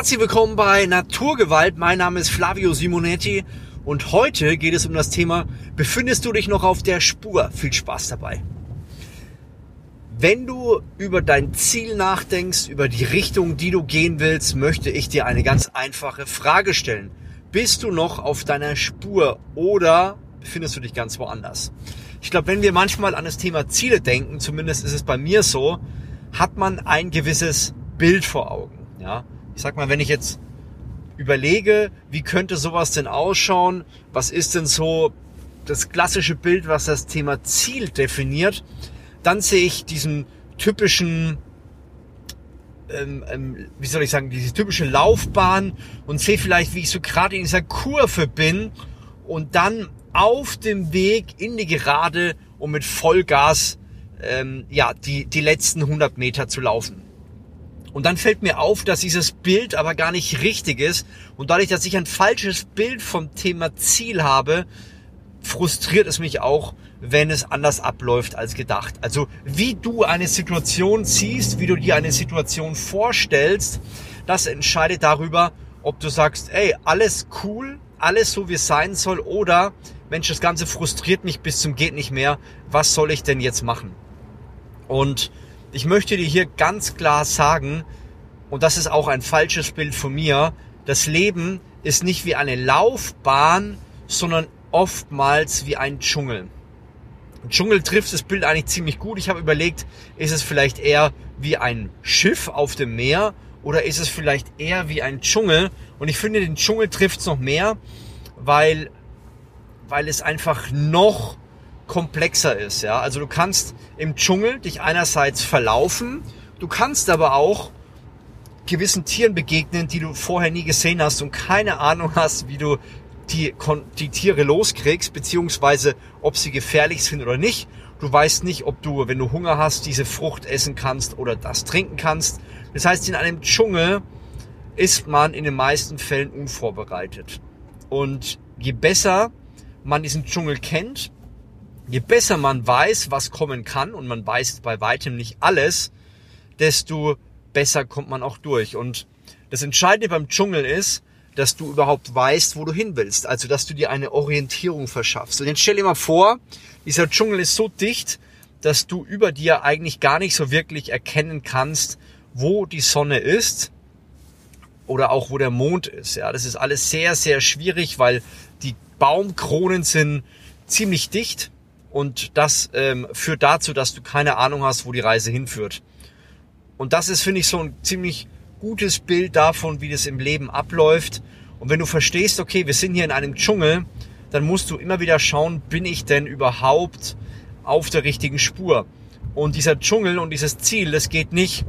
Herzlich willkommen bei Naturgewalt. Mein Name ist Flavio Simonetti und heute geht es um das Thema, befindest du dich noch auf der Spur? Viel Spaß dabei. Wenn du über dein Ziel nachdenkst, über die Richtung, die du gehen willst, möchte ich dir eine ganz einfache Frage stellen. Bist du noch auf deiner Spur oder befindest du dich ganz woanders? Ich glaube, wenn wir manchmal an das Thema Ziele denken, zumindest ist es bei mir so, hat man ein gewisses Bild vor Augen. Ja, ich sag mal, wenn ich jetzt überlege, wie könnte sowas denn ausschauen, was ist denn so das klassische Bild, was das Thema Ziel definiert, dann sehe ich diesen typischen, ähm, ähm, wie soll ich sagen, diese typische Laufbahn und sehe vielleicht, wie ich so gerade in dieser Kurve bin und dann auf dem Weg in die Gerade, um mit Vollgas ähm, ja die die letzten 100 Meter zu laufen. Und dann fällt mir auf, dass dieses Bild aber gar nicht richtig ist. Und dadurch, dass ich ein falsches Bild vom Thema Ziel habe, frustriert es mich auch, wenn es anders abläuft als gedacht. Also wie du eine Situation siehst, wie du dir eine Situation vorstellst, das entscheidet darüber, ob du sagst, ey, alles cool, alles so wie es sein soll oder Mensch, das Ganze frustriert mich bis zum geht nicht mehr. Was soll ich denn jetzt machen? Und ich möchte dir hier ganz klar sagen, und das ist auch ein falsches Bild von mir, das Leben ist nicht wie eine Laufbahn, sondern oftmals wie ein Dschungel. Dschungel trifft das Bild eigentlich ziemlich gut. Ich habe überlegt, ist es vielleicht eher wie ein Schiff auf dem Meer oder ist es vielleicht eher wie ein Dschungel? Und ich finde, den Dschungel trifft es noch mehr, weil, weil es einfach noch komplexer ist. Ja? Also du kannst im Dschungel dich einerseits verlaufen, du kannst aber auch gewissen Tieren begegnen, die du vorher nie gesehen hast und keine Ahnung hast, wie du die, die Tiere loskriegst, beziehungsweise ob sie gefährlich sind oder nicht. Du weißt nicht, ob du, wenn du Hunger hast, diese Frucht essen kannst oder das trinken kannst. Das heißt, in einem Dschungel ist man in den meisten Fällen unvorbereitet. Und je besser man diesen Dschungel kennt, je besser man weiß, was kommen kann, und man weiß bei weitem nicht alles, desto besser kommt man auch durch. Und das Entscheidende beim Dschungel ist, dass du überhaupt weißt, wo du hin willst. Also, dass du dir eine Orientierung verschaffst. Und jetzt stell dir mal vor, dieser Dschungel ist so dicht, dass du über dir eigentlich gar nicht so wirklich erkennen kannst, wo die Sonne ist oder auch wo der Mond ist. Ja, das ist alles sehr, sehr schwierig, weil die Baumkronen sind ziemlich dicht und das ähm, führt dazu, dass du keine Ahnung hast, wo die Reise hinführt. Und das ist, finde ich, so ein ziemlich gutes Bild davon, wie das im Leben abläuft. Und wenn du verstehst, okay, wir sind hier in einem Dschungel, dann musst du immer wieder schauen, bin ich denn überhaupt auf der richtigen Spur? Und dieser Dschungel und dieses Ziel, das geht nicht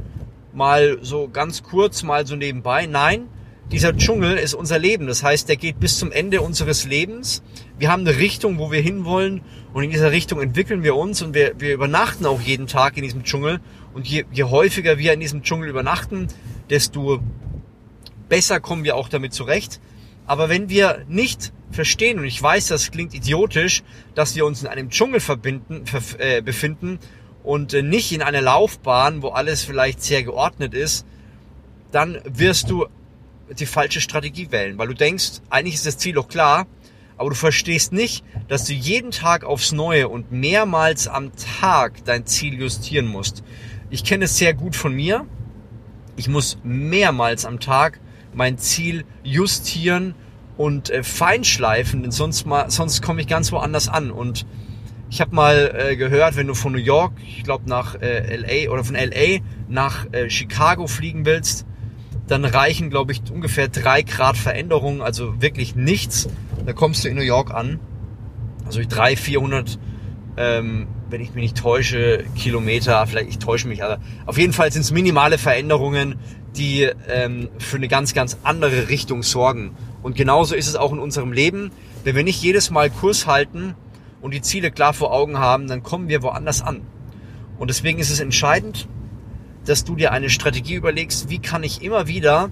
mal so ganz kurz, mal so nebenbei. Nein, dieser Dschungel ist unser Leben. Das heißt, der geht bis zum Ende unseres Lebens. Wir haben eine Richtung, wo wir hinwollen und in dieser Richtung entwickeln wir uns und wir, wir übernachten auch jeden Tag in diesem Dschungel. Und je, je häufiger wir in diesem Dschungel übernachten, desto besser kommen wir auch damit zurecht. Aber wenn wir nicht verstehen, und ich weiß, das klingt idiotisch, dass wir uns in einem Dschungel verbinden, äh, befinden und äh, nicht in einer Laufbahn, wo alles vielleicht sehr geordnet ist, dann wirst du die falsche Strategie wählen, weil du denkst, eigentlich ist das Ziel doch klar, aber du verstehst nicht, dass du jeden Tag aufs Neue und mehrmals am Tag dein Ziel justieren musst. Ich kenne es sehr gut von mir. Ich muss mehrmals am Tag mein Ziel justieren und äh, feinschleifen, denn sonst, sonst komme ich ganz woanders an. Und ich habe mal äh, gehört, wenn du von New York, ich glaube nach äh, LA oder von LA nach äh, Chicago fliegen willst, dann reichen, glaube ich, ungefähr drei Grad Veränderung, also wirklich nichts. Da kommst du in New York an. Also 300, 400, ähm, wenn ich mich nicht täusche, Kilometer, vielleicht ich täusche mich, aber auf jeden Fall sind es minimale Veränderungen, die ähm, für eine ganz, ganz andere Richtung sorgen. Und genauso ist es auch in unserem Leben. Wenn wir nicht jedes Mal Kurs halten und die Ziele klar vor Augen haben, dann kommen wir woanders an. Und deswegen ist es entscheidend, dass du dir eine Strategie überlegst, wie kann ich immer wieder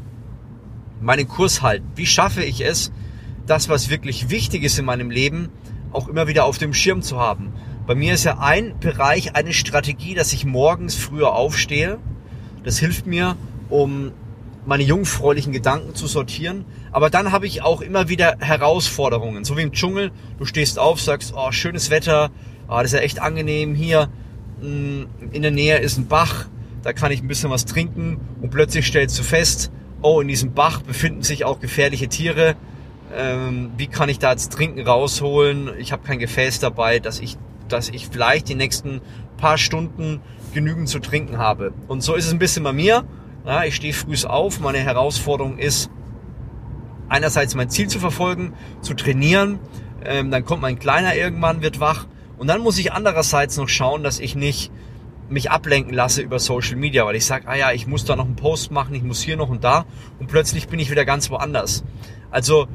meinen Kurs halten? Wie schaffe ich es, das, was wirklich wichtig ist in meinem Leben, auch immer wieder auf dem Schirm zu haben? Bei mir ist ja ein Bereich, eine Strategie, dass ich morgens früher aufstehe. Das hilft mir, um meine jungfräulichen Gedanken zu sortieren. Aber dann habe ich auch immer wieder Herausforderungen. So wie im Dschungel, du stehst auf, sagst, oh, schönes Wetter, oh, das ist ja echt angenehm hier. Mm, in der Nähe ist ein Bach, da kann ich ein bisschen was trinken und plötzlich stellst du fest, oh, in diesem Bach befinden sich auch gefährliche Tiere. Ähm, wie kann ich da jetzt Trinken rausholen? Ich habe kein Gefäß dabei, dass ich, dass ich vielleicht die nächsten paar Stunden genügend zu trinken habe. Und so ist es ein bisschen bei mir. Ja, ich stehe früh auf. Meine Herausforderung ist, einerseits mein Ziel zu verfolgen, zu trainieren. Ähm, dann kommt mein Kleiner irgendwann, wird wach. Und dann muss ich andererseits noch schauen, dass ich nicht mich ablenken lasse über Social Media, weil ich sage, ah ja, ich muss da noch einen Post machen, ich muss hier noch und da und plötzlich bin ich wieder ganz woanders. Also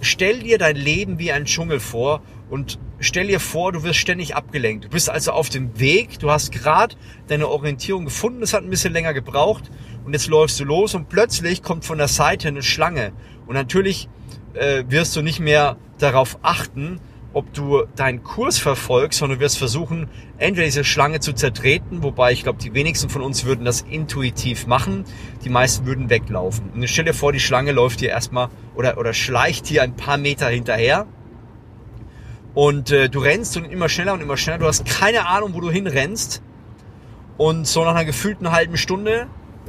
stell dir dein Leben wie ein Dschungel vor und stell dir vor, du wirst ständig abgelenkt. Du bist also auf dem Weg, du hast gerade deine Orientierung gefunden, es hat ein bisschen länger gebraucht und jetzt läufst du los und plötzlich kommt von der Seite eine Schlange und natürlich äh, wirst du nicht mehr darauf achten, ob du deinen Kurs verfolgst, sondern wirst versuchen, entweder diese Schlange zu zertreten, wobei ich glaube, die wenigsten von uns würden das intuitiv machen, die meisten würden weglaufen. Und stell dir vor, die Schlange läuft dir erstmal oder, oder schleicht dir ein paar Meter hinterher. Und äh, du rennst und immer schneller und immer schneller, du hast keine Ahnung, wo du hinrennst. Und so nach einer gefühlten halben Stunde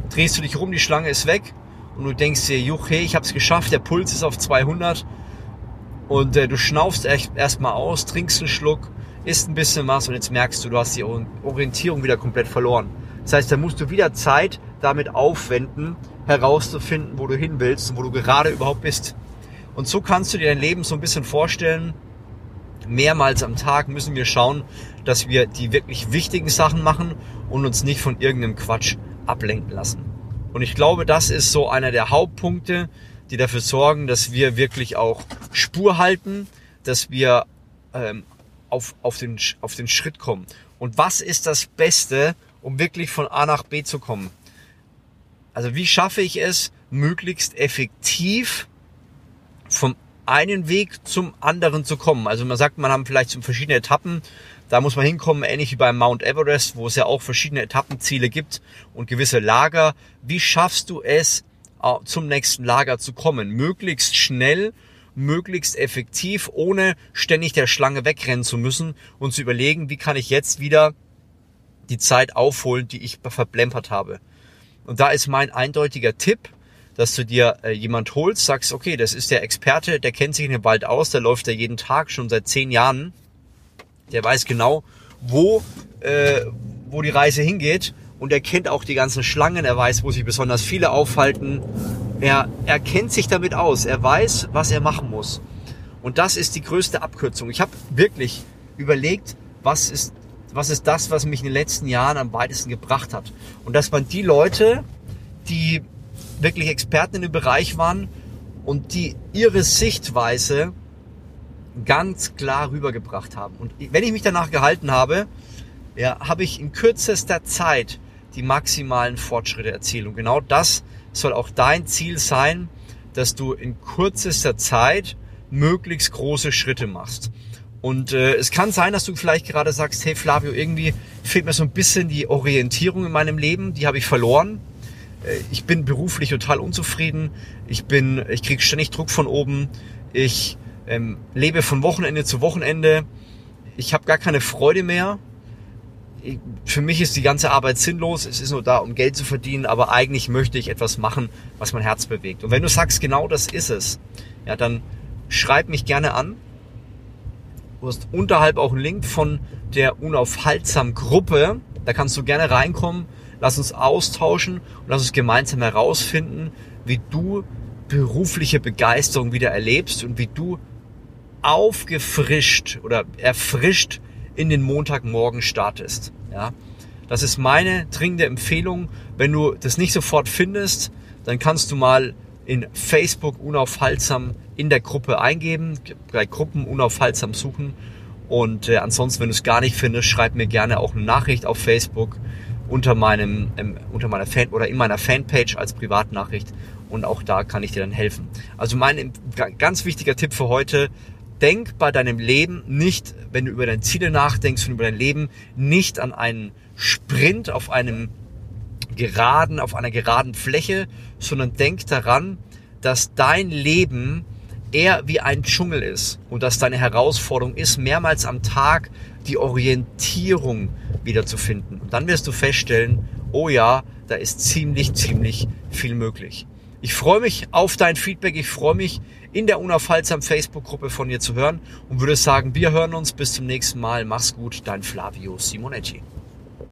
drehst du dich rum, die Schlange ist weg. Und du denkst dir, juch, hey, ich hab's geschafft, der Puls ist auf 200 und äh, du schnaufst erstmal aus, trinkst einen Schluck, isst ein bisschen was und jetzt merkst du, du hast die Orientierung wieder komplett verloren. Das heißt, da musst du wieder Zeit damit aufwenden, herauszufinden, wo du hin willst und wo du gerade überhaupt bist. Und so kannst du dir dein Leben so ein bisschen vorstellen. Mehrmals am Tag müssen wir schauen, dass wir die wirklich wichtigen Sachen machen und uns nicht von irgendeinem Quatsch ablenken lassen. Und ich glaube, das ist so einer der Hauptpunkte, die dafür sorgen, dass wir wirklich auch Spur halten, dass wir ähm, auf, auf, den, auf den Schritt kommen. Und was ist das Beste, um wirklich von A nach B zu kommen? Also wie schaffe ich es, möglichst effektiv vom einen Weg zum anderen zu kommen? Also man sagt, man haben vielleicht so verschiedene Etappen. Da muss man hinkommen, ähnlich wie beim Mount Everest, wo es ja auch verschiedene Etappenziele gibt und gewisse Lager. Wie schaffst du es, zum nächsten Lager zu kommen. Möglichst schnell, möglichst effektiv, ohne ständig der Schlange wegrennen zu müssen und zu überlegen, wie kann ich jetzt wieder die Zeit aufholen, die ich verblempert habe. Und da ist mein eindeutiger Tipp, dass du dir äh, jemand holst, sagst, okay, das ist der Experte, der kennt sich in dem Wald aus, der läuft ja jeden Tag schon seit zehn Jahren, der weiß genau, wo, äh, wo die Reise hingeht und er kennt auch die ganzen Schlangen, er weiß, wo sich besonders viele aufhalten. Er, er kennt sich damit aus, er weiß, was er machen muss. Und das ist die größte Abkürzung. Ich habe wirklich überlegt, was ist, was ist das, was mich in den letzten Jahren am weitesten gebracht hat. Und das waren die Leute, die wirklich Experten in dem Bereich waren und die ihre Sichtweise ganz klar rübergebracht haben. Und wenn ich mich danach gehalten habe, ja, habe ich in kürzester Zeit die maximalen Fortschritte erzielen. Und genau das soll auch dein Ziel sein, dass du in kürzester Zeit möglichst große Schritte machst. Und äh, es kann sein, dass du vielleicht gerade sagst, hey Flavio, irgendwie fehlt mir so ein bisschen die Orientierung in meinem Leben, die habe ich verloren. Äh, ich bin beruflich total unzufrieden. Ich bin, ich kriege ständig Druck von oben. Ich ähm, lebe von Wochenende zu Wochenende. Ich habe gar keine Freude mehr für mich ist die ganze Arbeit sinnlos. Es ist nur da, um Geld zu verdienen, aber eigentlich möchte ich etwas machen, was mein Herz bewegt. Und wenn du sagst, genau das ist es, ja, dann schreib mich gerne an. Du hast unterhalb auch einen Link von der Unaufhaltsam Gruppe. Da kannst du gerne reinkommen. Lass uns austauschen und lass uns gemeinsam herausfinden, wie du berufliche Begeisterung wieder erlebst und wie du aufgefrischt oder erfrischt in den Montagmorgen startest. Ja, das ist meine dringende Empfehlung. Wenn du das nicht sofort findest, dann kannst du mal in Facebook unaufhaltsam in der Gruppe eingeben, bei Gruppen unaufhaltsam suchen. Und äh, ansonsten, wenn du es gar nicht findest, schreib mir gerne auch eine Nachricht auf Facebook unter meinem ähm, unter meiner Fan oder in meiner Fanpage als Privatnachricht und auch da kann ich dir dann helfen. Also mein ganz wichtiger Tipp für heute: denk bei deinem Leben nicht, wenn du über deine Ziele nachdenkst und über dein Leben, nicht an einen Sprint auf einem geraden, auf einer geraden Fläche, sondern denk daran, dass dein Leben eher wie ein Dschungel ist und dass deine Herausforderung ist, mehrmals am Tag die Orientierung wiederzufinden. Und dann wirst du feststellen, oh ja, da ist ziemlich, ziemlich viel möglich. Ich freue mich auf dein Feedback. Ich freue mich, in der Unaufhaltsam Facebook-Gruppe von dir zu hören und würde sagen, wir hören uns bis zum nächsten Mal. Mach's gut, dein Flavio Simonetti.